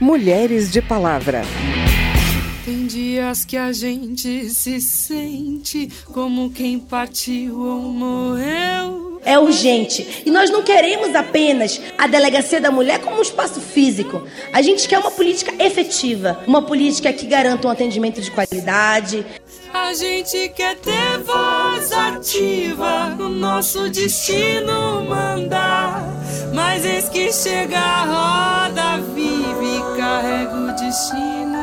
Mulheres de Palavra. Tem dias que a gente se sente como quem partiu ou morreu. É urgente. E nós não queremos apenas a delegacia da mulher como um espaço físico. A gente quer uma política efetiva, uma política que garanta um atendimento de qualidade. A gente quer ter voz ativa, o nosso destino mandar. Mas eis que chega a roda vive e carrega o destino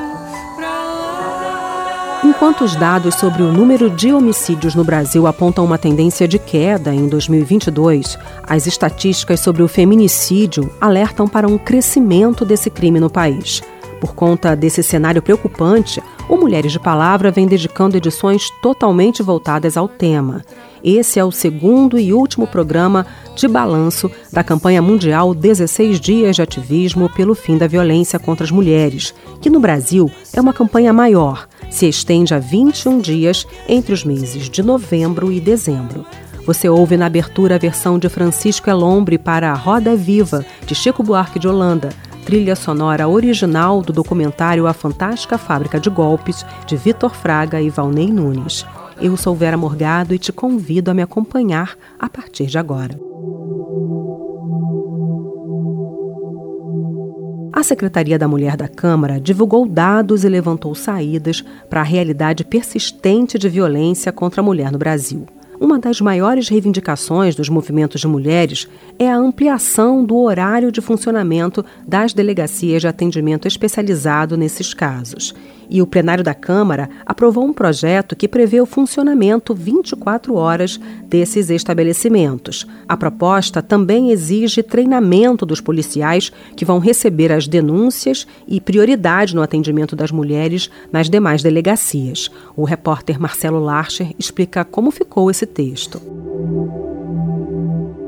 pra lá. Enquanto os dados sobre o número de homicídios no Brasil apontam uma tendência de queda em 2022, as estatísticas sobre o feminicídio alertam para um crescimento desse crime no país. Por conta desse cenário preocupante, o Mulheres de Palavra vem dedicando edições totalmente voltadas ao tema. Esse é o segundo e último programa de balanço da campanha mundial 16 Dias de Ativismo pelo Fim da Violência contra as Mulheres, que no Brasil é uma campanha maior, se estende a 21 dias entre os meses de novembro e dezembro. Você ouve na abertura a versão de Francisco Elombre para a Roda Viva, de Chico Buarque de Holanda, trilha sonora original do documentário A Fantástica Fábrica de Golpes, de Vitor Fraga e Valnei Nunes. Eu sou Vera Morgado e te convido a me acompanhar a partir de agora. A Secretaria da Mulher da Câmara divulgou dados e levantou saídas para a realidade persistente de violência contra a mulher no Brasil. Uma das maiores reivindicações dos movimentos de mulheres é a ampliação do horário de funcionamento das delegacias de atendimento especializado nesses casos. E o plenário da Câmara aprovou um projeto que prevê o funcionamento 24 horas desses estabelecimentos. A proposta também exige treinamento dos policiais que vão receber as denúncias e prioridade no atendimento das mulheres nas demais delegacias. O repórter Marcelo Larcher explica como ficou esse texto.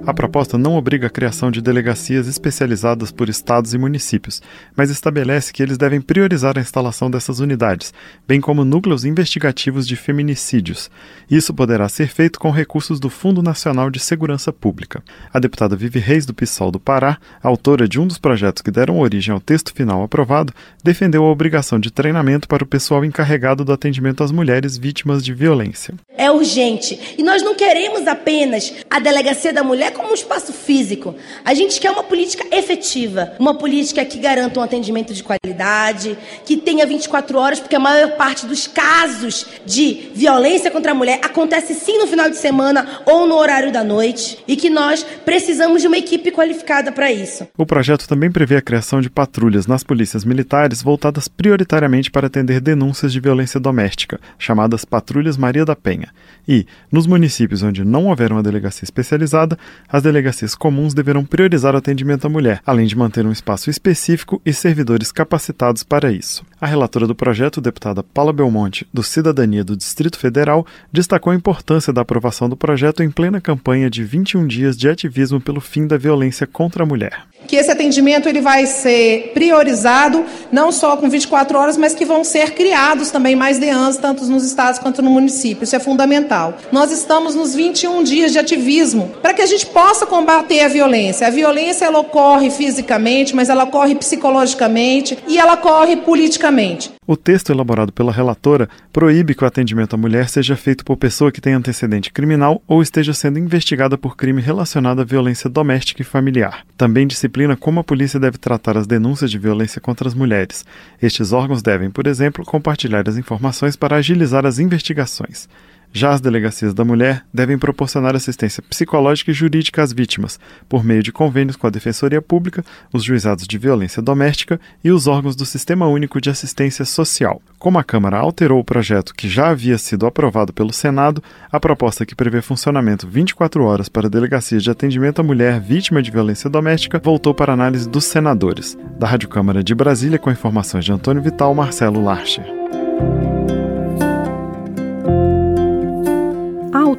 A proposta não obriga a criação de delegacias especializadas por estados e municípios, mas estabelece que eles devem priorizar a instalação dessas unidades, bem como núcleos investigativos de feminicídios. Isso poderá ser feito com recursos do Fundo Nacional de Segurança Pública. A deputada Vivi Reis, do PSOL do Pará, autora de um dos projetos que deram origem ao texto final aprovado, defendeu a obrigação de treinamento para o pessoal encarregado do atendimento às mulheres vítimas de violência. É urgente. E nós não queremos apenas a delegacia da mulher como um espaço físico. A gente quer uma política efetiva, uma política que garanta um atendimento de qualidade, que tenha 24 horas, porque a maior parte dos casos de violência contra a mulher acontece sim no final de semana ou no horário da noite, e que nós precisamos de uma equipe qualificada para isso. O projeto também prevê a criação de patrulhas nas polícias militares voltadas prioritariamente para atender denúncias de violência doméstica, chamadas Patrulhas Maria da Penha. E, nos municípios onde não houver uma delegacia especializada, as delegacias comuns deverão priorizar o atendimento à mulher, além de manter um espaço específico e servidores capacitados para isso. A relatora do projeto, deputada Paula Belmonte, do Cidadania do Distrito Federal, destacou a importância da aprovação do projeto em plena campanha de 21 dias de ativismo pelo fim da violência contra a mulher. Que esse atendimento ele vai ser priorizado, não só com 24 horas, mas que vão ser criados também mais DEANs, tanto nos estados quanto no município. Isso é fundamental. Nós estamos nos 21 dias de ativismo para que a gente possa combater a violência. A violência ela ocorre fisicamente, mas ela ocorre psicologicamente e ela ocorre politicamente. O texto elaborado pela relatora proíbe que o atendimento à mulher seja feito por pessoa que tenha antecedente criminal ou esteja sendo investigada por crime relacionado à violência doméstica e familiar. Também disciplina como a polícia deve tratar as denúncias de violência contra as mulheres. Estes órgãos devem, por exemplo, compartilhar as informações para agilizar as investigações. Já as delegacias da mulher devem proporcionar assistência psicológica e jurídica às vítimas, por meio de convênios com a Defensoria Pública, os juizados de violência doméstica e os órgãos do Sistema Único de Assistência Social. Como a Câmara alterou o projeto que já havia sido aprovado pelo Senado, a proposta que prevê funcionamento 24 horas para delegacias de atendimento à mulher vítima de violência doméstica voltou para análise dos senadores. Da Rádio Câmara de Brasília, com informações de Antônio Vital, Marcelo Larcher.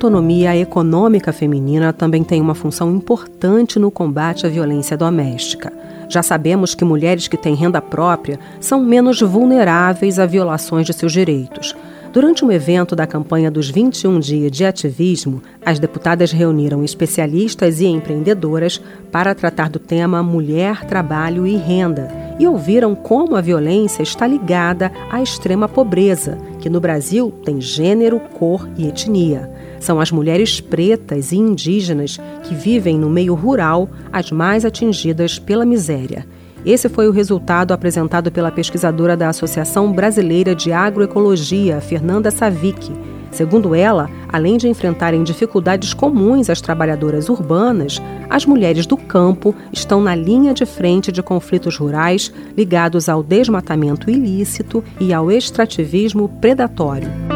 Autonomia econômica feminina também tem uma função importante no combate à violência doméstica. Já sabemos que mulheres que têm renda própria são menos vulneráveis a violações de seus direitos. Durante um evento da campanha dos 21 dias de ativismo, as deputadas reuniram especialistas e empreendedoras para tratar do tema Mulher, Trabalho e Renda e ouviram como a violência está ligada à extrema pobreza, que no Brasil tem gênero, cor e etnia. São as mulheres pretas e indígenas que vivem no meio rural as mais atingidas pela miséria. Esse foi o resultado apresentado pela pesquisadora da Associação Brasileira de Agroecologia, Fernanda Savic. Segundo ela, além de enfrentarem dificuldades comuns às trabalhadoras urbanas, as mulheres do campo estão na linha de frente de conflitos rurais ligados ao desmatamento ilícito e ao extrativismo predatório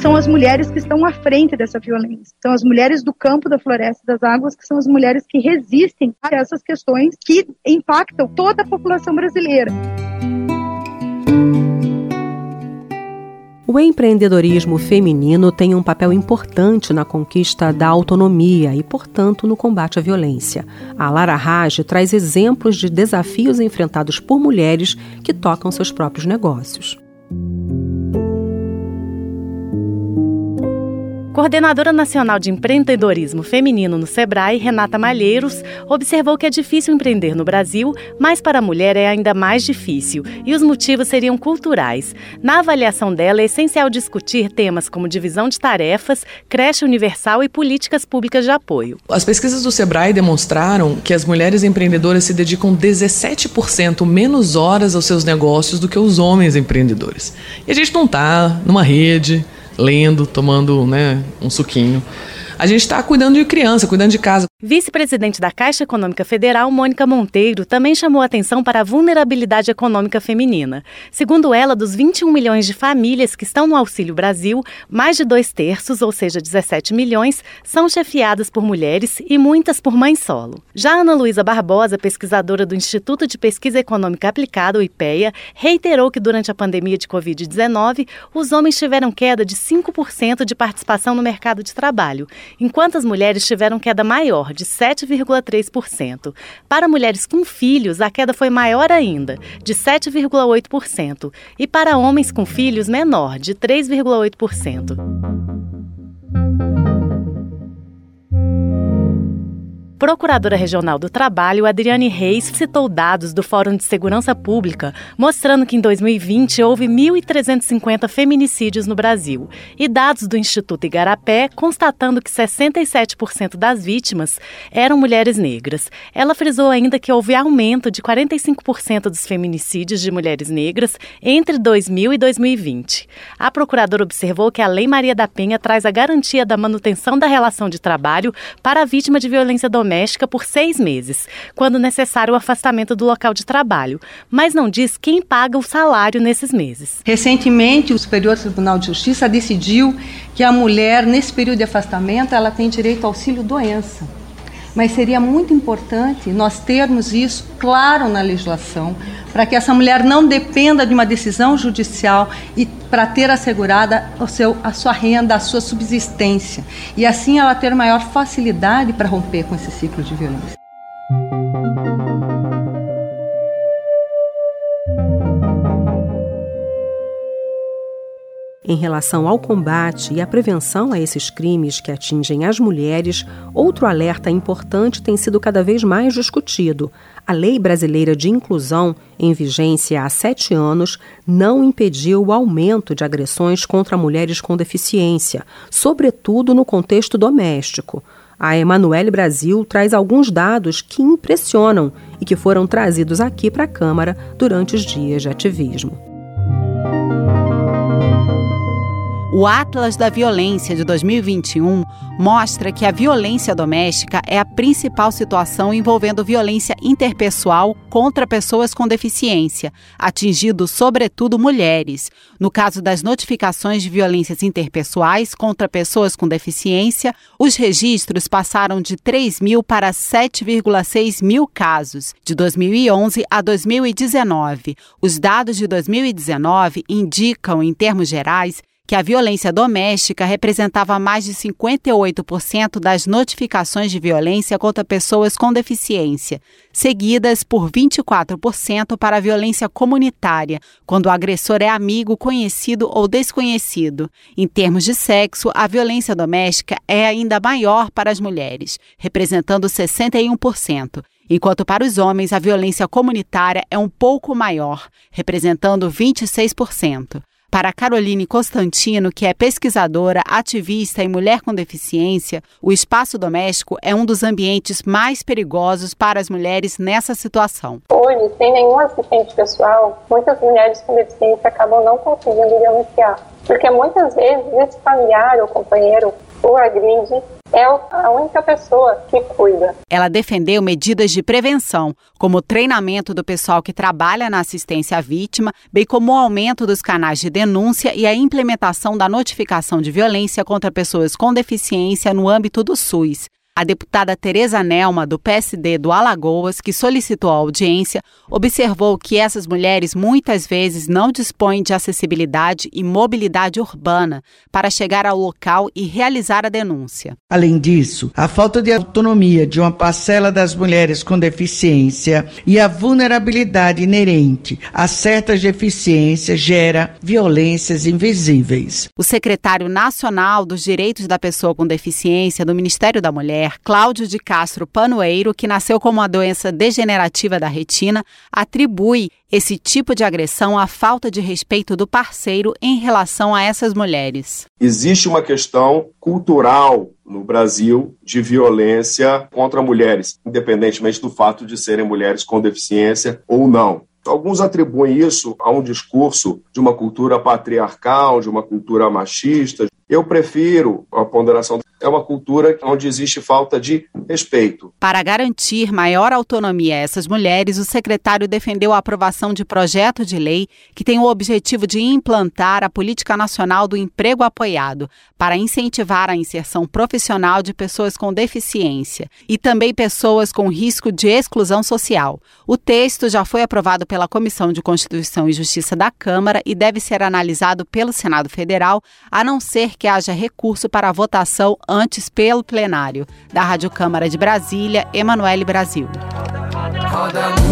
são as mulheres que estão à frente dessa violência. São as mulheres do campo, da floresta, das águas, que são as mulheres que resistem a essas questões que impactam toda a população brasileira. O empreendedorismo feminino tem um papel importante na conquista da autonomia e, portanto, no combate à violência. A Lara Raj traz exemplos de desafios enfrentados por mulheres que tocam seus próprios negócios. Coordenadora Nacional de Empreendedorismo Feminino no Sebrae, Renata Malheiros, observou que é difícil empreender no Brasil, mas para a mulher é ainda mais difícil, e os motivos seriam culturais. Na avaliação dela, é essencial discutir temas como divisão de tarefas, creche universal e políticas públicas de apoio. As pesquisas do Sebrae demonstraram que as mulheres empreendedoras se dedicam 17% menos horas aos seus negócios do que os homens empreendedores. E a gente não está numa rede lendo, tomando né, um suquinho. A gente está cuidando de criança, cuidando de casa. Vice-presidente da Caixa Econômica Federal, Mônica Monteiro, também chamou atenção para a vulnerabilidade econômica feminina. Segundo ela, dos 21 milhões de famílias que estão no Auxílio Brasil, mais de dois terços, ou seja, 17 milhões, são chefiadas por mulheres e muitas por mães solo. Já Ana Luísa Barbosa, pesquisadora do Instituto de Pesquisa Econômica Aplicada, o IPEA, reiterou que durante a pandemia de Covid-19, os homens tiveram queda de 5% de participação no mercado de trabalho enquanto as mulheres tiveram queda maior, de 7,3%. Para mulheres com filhos, a queda foi maior ainda, de 7,8%, e para homens com filhos, menor, de 3,8%. Procuradora Regional do Trabalho, Adriane Reis, citou dados do Fórum de Segurança Pública, mostrando que em 2020 houve 1.350 feminicídios no Brasil, e dados do Instituto Igarapé, constatando que 67% das vítimas eram mulheres negras. Ela frisou ainda que houve aumento de 45% dos feminicídios de mulheres negras entre 2000 e 2020. A procuradora observou que a Lei Maria da Penha traz a garantia da manutenção da relação de trabalho para a vítima de violência doméstica doméstica por seis meses, quando necessário o afastamento do local de trabalho, mas não diz quem paga o salário nesses meses. Recentemente, o Superior Tribunal de Justiça decidiu que a mulher, nesse período de afastamento, ela tem direito ao auxílio doença mas seria muito importante nós termos isso claro na legislação, para que essa mulher não dependa de uma decisão judicial e para ter assegurada o seu, a sua renda, a sua subsistência. E assim ela ter maior facilidade para romper com esse ciclo de violência. Em relação ao combate e à prevenção a esses crimes que atingem as mulheres, outro alerta importante tem sido cada vez mais discutido. A Lei Brasileira de Inclusão, em vigência há sete anos, não impediu o aumento de agressões contra mulheres com deficiência, sobretudo no contexto doméstico. A Emanuele Brasil traz alguns dados que impressionam e que foram trazidos aqui para a Câmara durante os dias de ativismo. O Atlas da Violência de 2021 mostra que a violência doméstica é a principal situação envolvendo violência interpessoal contra pessoas com deficiência, atingindo sobretudo mulheres. No caso das notificações de violências interpessoais contra pessoas com deficiência, os registros passaram de 3 mil para 7,6 mil casos, de 2011 a 2019. Os dados de 2019 indicam, em termos gerais, que a violência doméstica representava mais de 58% das notificações de violência contra pessoas com deficiência, seguidas por 24% para a violência comunitária, quando o agressor é amigo, conhecido ou desconhecido. Em termos de sexo, a violência doméstica é ainda maior para as mulheres, representando 61%, enquanto para os homens a violência comunitária é um pouco maior, representando 26%. Para Caroline Constantino, que é pesquisadora, ativista e mulher com deficiência, o espaço doméstico é um dos ambientes mais perigosos para as mulheres nessa situação. Hoje, sem nenhum assistente pessoal, muitas mulheres com deficiência acabam não conseguindo denunciar, porque muitas vezes esse familiar ou companheiro o agride é a única pessoa que cuida. Ela defendeu medidas de prevenção, como o treinamento do pessoal que trabalha na assistência à vítima, bem como o aumento dos canais de denúncia e a implementação da notificação de violência contra pessoas com deficiência no âmbito do SUS. A deputada Tereza Nelma, do PSD do Alagoas, que solicitou a audiência, observou que essas mulheres muitas vezes não dispõem de acessibilidade e mobilidade urbana para chegar ao local e realizar a denúncia. Além disso, a falta de autonomia de uma parcela das mulheres com deficiência e a vulnerabilidade inerente a certas deficiências gera violências invisíveis. O secretário nacional dos Direitos da Pessoa com Deficiência do Ministério da Mulher mulher, Cláudio de Castro Panoeiro, que nasceu com uma doença degenerativa da retina, atribui esse tipo de agressão à falta de respeito do parceiro em relação a essas mulheres. Existe uma questão cultural no Brasil de violência contra mulheres, independentemente do fato de serem mulheres com deficiência ou não. Alguns atribuem isso a um discurso de uma cultura patriarcal, de uma cultura machista. Eu prefiro a ponderação é uma cultura onde existe falta de respeito. Para garantir maior autonomia a essas mulheres, o secretário defendeu a aprovação de projeto de lei que tem o objetivo de implantar a Política Nacional do Emprego Apoiado para incentivar a inserção profissional de pessoas com deficiência e também pessoas com risco de exclusão social. O texto já foi aprovado pela Comissão de Constituição e Justiça da Câmara e deve ser analisado pelo Senado Federal, a não ser que haja recurso para votação antes pelo plenário. Da Rádio Câmara de Brasília, Emanuele Brasil. Roda, roda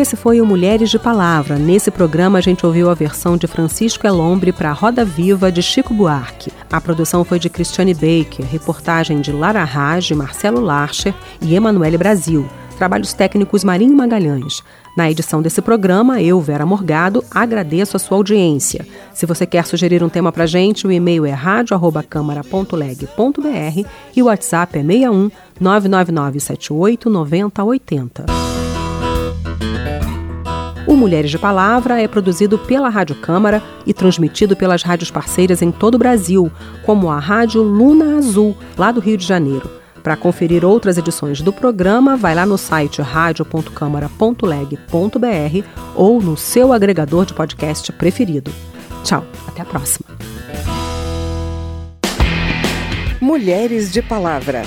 esse foi o Mulheres de Palavra. Nesse programa a gente ouviu a versão de Francisco Elombre para Roda Viva de Chico Buarque. A produção foi de Cristiane Baker, reportagem de Lara Raj, Marcelo Larcher e Emanuele Brasil. Trabalhos técnicos Marinho Magalhães. Na edição desse programa, eu, Vera Morgado, agradeço a sua audiência. Se você quer sugerir um tema para gente, o e-mail é radio@câmara.leg.br e o WhatsApp é 61 999 78 9080. Mulheres de Palavra é produzido pela Rádio Câmara e transmitido pelas rádios parceiras em todo o Brasil, como a Rádio Luna Azul, lá do Rio de Janeiro. Para conferir outras edições do programa, vai lá no site radio.câmara.leg.br ou no seu agregador de podcast preferido. Tchau, até a próxima. Mulheres de Palavra.